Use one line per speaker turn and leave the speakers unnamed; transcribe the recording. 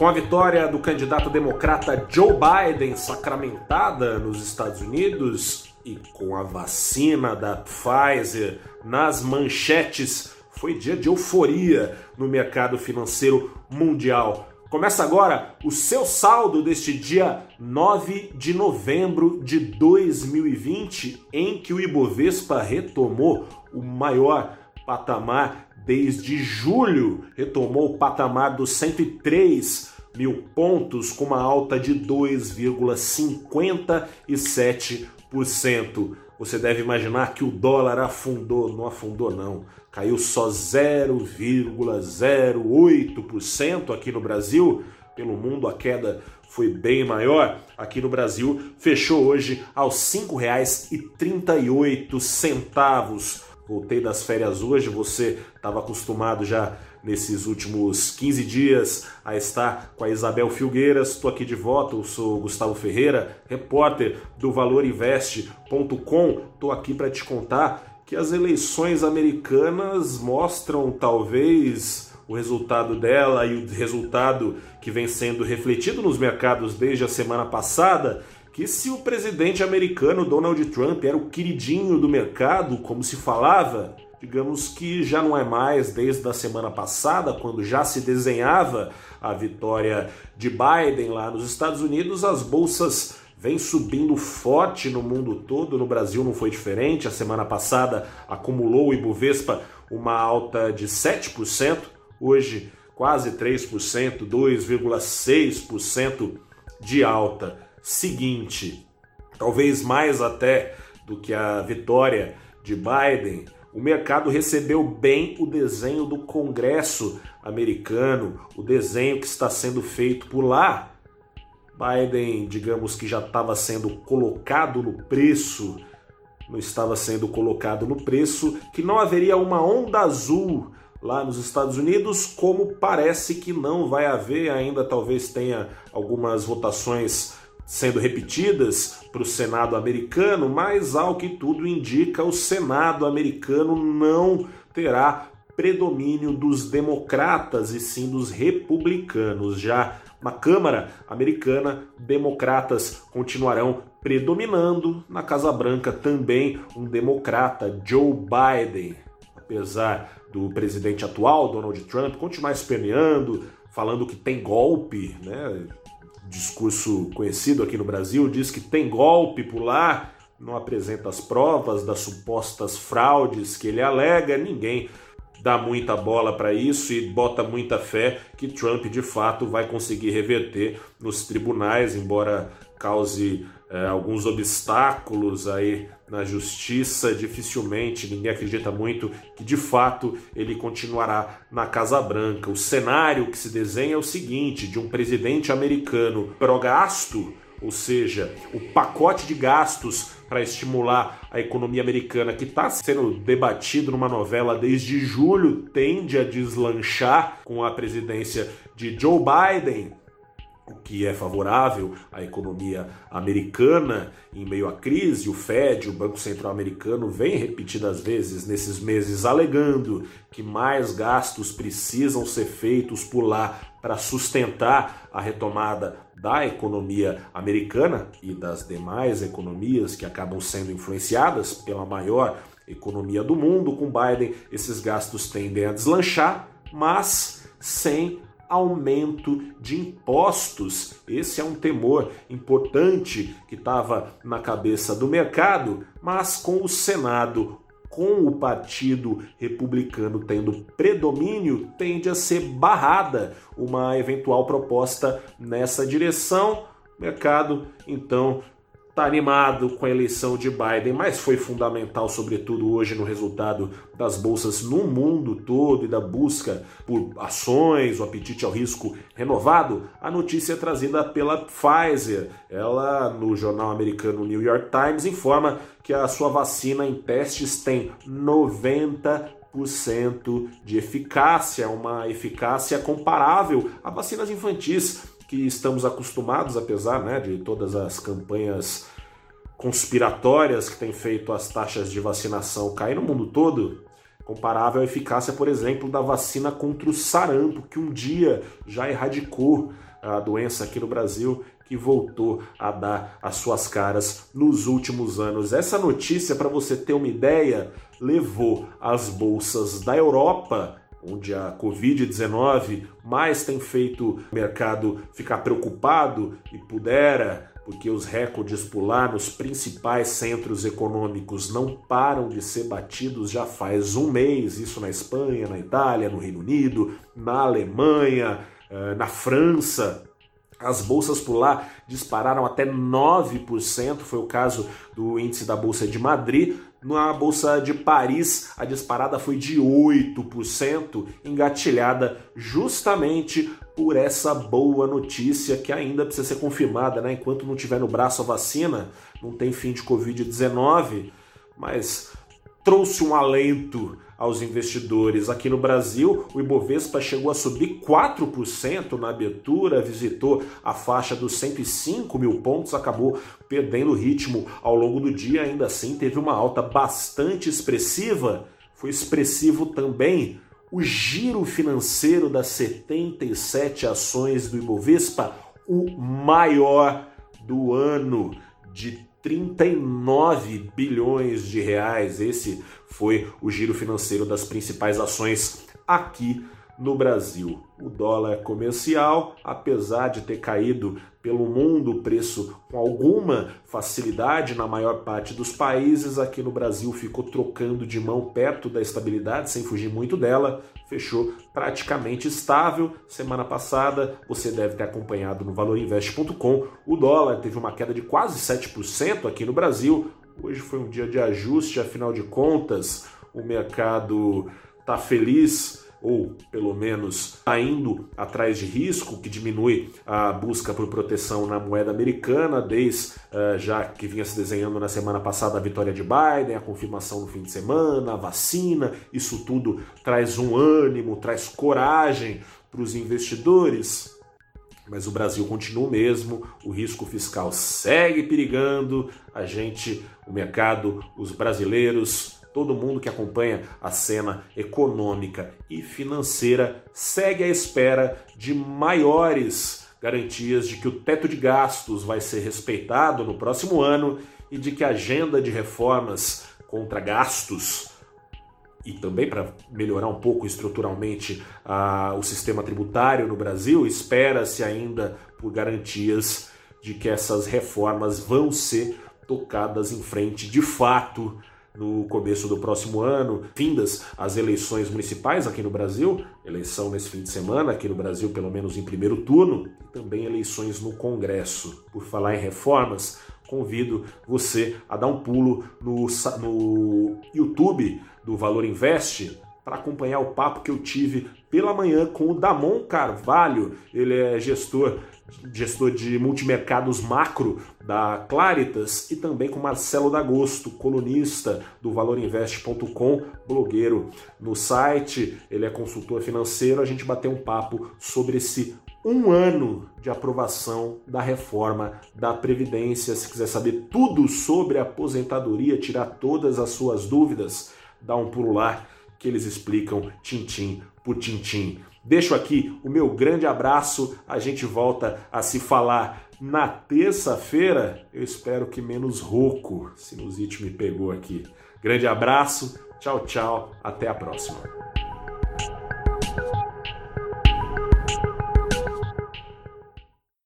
Com a vitória do candidato democrata Joe Biden sacramentada nos Estados Unidos e com a vacina da Pfizer nas manchetes, foi dia de euforia no mercado financeiro mundial. Começa agora o seu saldo deste dia 9 de novembro de 2020, em que o Ibovespa retomou o maior patamar desde julho, retomou o patamar dos 103 mil pontos, com uma alta de 2,57%. Você deve imaginar que o dólar afundou, não afundou não, caiu só 0,08% aqui no Brasil. Pelo mundo a queda foi bem maior. Aqui no Brasil fechou hoje aos R$ 5,38. Voltei das férias hoje, você estava acostumado já nesses últimos 15 dias a estar com a Isabel Filgueiras. Estou aqui de volta, eu sou Gustavo Ferreira, repórter do valorinvest.com. Estou aqui para te contar que as eleições americanas mostram talvez o resultado dela e o resultado que vem sendo refletido nos mercados desde a semana passada que se o presidente americano Donald Trump era o queridinho do mercado, como se falava, digamos que já não é mais desde a semana passada, quando já se desenhava a vitória de Biden lá nos Estados Unidos, as bolsas vêm subindo forte no mundo todo, no Brasil não foi diferente. A semana passada acumulou o Ibovespa uma alta de 7%, hoje quase 3%, 2,6% de alta seguinte, talvez mais até do que a vitória de Biden, o mercado recebeu bem o desenho do Congresso americano, o desenho que está sendo feito por lá. Biden, digamos que já estava sendo colocado no preço, não estava sendo colocado no preço, que não haveria uma onda azul lá nos Estados Unidos, como parece que não vai haver, ainda talvez tenha algumas votações sendo repetidas para o Senado americano, mas ao que tudo indica, o Senado americano não terá predomínio dos democratas e sim dos republicanos. Já na Câmara americana, democratas continuarão predominando. Na Casa Branca também um democrata, Joe Biden. Apesar do presidente atual, Donald Trump, continuar esperneando, falando que tem golpe, né? Discurso conhecido aqui no Brasil, diz que tem golpe por lá, não apresenta as provas das supostas fraudes que ele alega, ninguém dá muita bola para isso e bota muita fé que Trump de fato vai conseguir reverter nos tribunais, embora cause é, alguns obstáculos aí na justiça, dificilmente, ninguém acredita muito que de fato ele continuará na Casa Branca. O cenário que se desenha é o seguinte: de um presidente americano pró-gasto, ou seja, o pacote de gastos para estimular a economia americana que está sendo debatido numa novela desde julho tende a deslanchar com a presidência de Joe Biden o que é favorável à economia americana em meio à crise. O Fed, o Banco Central Americano, vem repetidas vezes nesses meses alegando que mais gastos precisam ser feitos por lá para sustentar a retomada da economia americana e das demais economias que acabam sendo influenciadas pela maior economia do mundo. Com Biden, esses gastos tendem a deslanchar, mas sem aumento de impostos. Esse é um temor importante que estava na cabeça do mercado, mas com o Senado, com o Partido Republicano tendo predomínio, tende a ser barrada uma eventual proposta nessa direção. O mercado, então, está animado com a eleição de Biden, mas foi fundamental, sobretudo hoje, no resultado das bolsas no mundo todo e da busca por ações, o apetite ao risco renovado, a notícia é trazida pela Pfizer. Ela, no jornal americano New York Times, informa que a sua vacina em testes tem 90 de eficácia, uma eficácia comparável a vacinas infantis que estamos acostumados, apesar né, de todas as campanhas conspiratórias que têm feito as taxas de vacinação cair no mundo todo, comparável à eficácia, por exemplo, da vacina contra o sarampo, que um dia já erradicou a doença aqui no Brasil que voltou a dar as suas caras nos últimos anos. Essa notícia, para você ter uma ideia, levou as bolsas da Europa onde a Covid-19 mais tem feito o mercado ficar preocupado e pudera, porque os recordes por lá nos principais centros econômicos não param de ser batidos já faz um mês, isso na Espanha, na Itália, no Reino Unido, na Alemanha, eh, na França. As bolsas por lá dispararam até 9%, foi o caso do índice da Bolsa de Madrid, na Bolsa de Paris, a disparada foi de 8%, engatilhada justamente por essa boa notícia que ainda precisa ser confirmada, né? Enquanto não tiver no braço a vacina, não tem fim de Covid-19, mas trouxe um alento aos investidores. Aqui no Brasil, o Ibovespa chegou a subir 4% na abertura, visitou a faixa dos 105 mil pontos, acabou perdendo ritmo ao longo do dia, ainda assim teve uma alta bastante expressiva. Foi expressivo também o giro financeiro das 77 ações do Ibovespa, o maior do ano de 39 bilhões de reais. Esse foi o giro financeiro das principais ações aqui no Brasil. O dólar comercial, apesar de ter caído pelo mundo o preço com alguma facilidade na maior parte dos países, aqui no Brasil ficou trocando de mão perto da estabilidade, sem fugir muito dela, fechou praticamente estável. Semana passada, você deve ter acompanhado no valorinvest.com, o dólar teve uma queda de quase 7% aqui no Brasil. Hoje foi um dia de ajuste, afinal de contas, o mercado está feliz ou pelo menos indo atrás de risco, que diminui a busca por proteção na moeda americana, desde uh, já que vinha se desenhando na semana passada a vitória de Biden, a confirmação no fim de semana, a vacina, isso tudo traz um ânimo, traz coragem para os investidores. Mas o Brasil continua o mesmo, o risco fiscal segue perigando, a gente, o mercado, os brasileiros todo mundo que acompanha a cena econômica e financeira segue à espera de maiores garantias de que o teto de gastos vai ser respeitado no próximo ano e de que a agenda de reformas contra gastos e também para melhorar um pouco estruturalmente uh, o sistema tributário no Brasil, espera-se ainda por garantias de que essas reformas vão ser tocadas em frente de fato no começo do próximo ano, findas as eleições municipais aqui no Brasil, eleição nesse fim de semana aqui no Brasil, pelo menos em primeiro turno, e também eleições no Congresso. Por falar em reformas, convido você a dar um pulo no, no YouTube do Valor Invest para acompanhar o papo que eu tive pela manhã com o Damon Carvalho. Ele é gestor gestor de multimercados macro da Claritas, e também com Marcelo D'Agosto, colunista do valorinvest.com, blogueiro no site, ele é consultor financeiro. A gente bateu um papo sobre esse um ano de aprovação da reforma da Previdência. Se quiser saber tudo sobre a aposentadoria, tirar todas as suas dúvidas, dá um pulo lá que eles explicam tintim por tintim. Deixo aqui o meu grande abraço. A gente volta a se falar na terça-feira. Eu espero que menos rouco. Sinusite me pegou aqui. Grande abraço. Tchau, tchau. Até a próxima.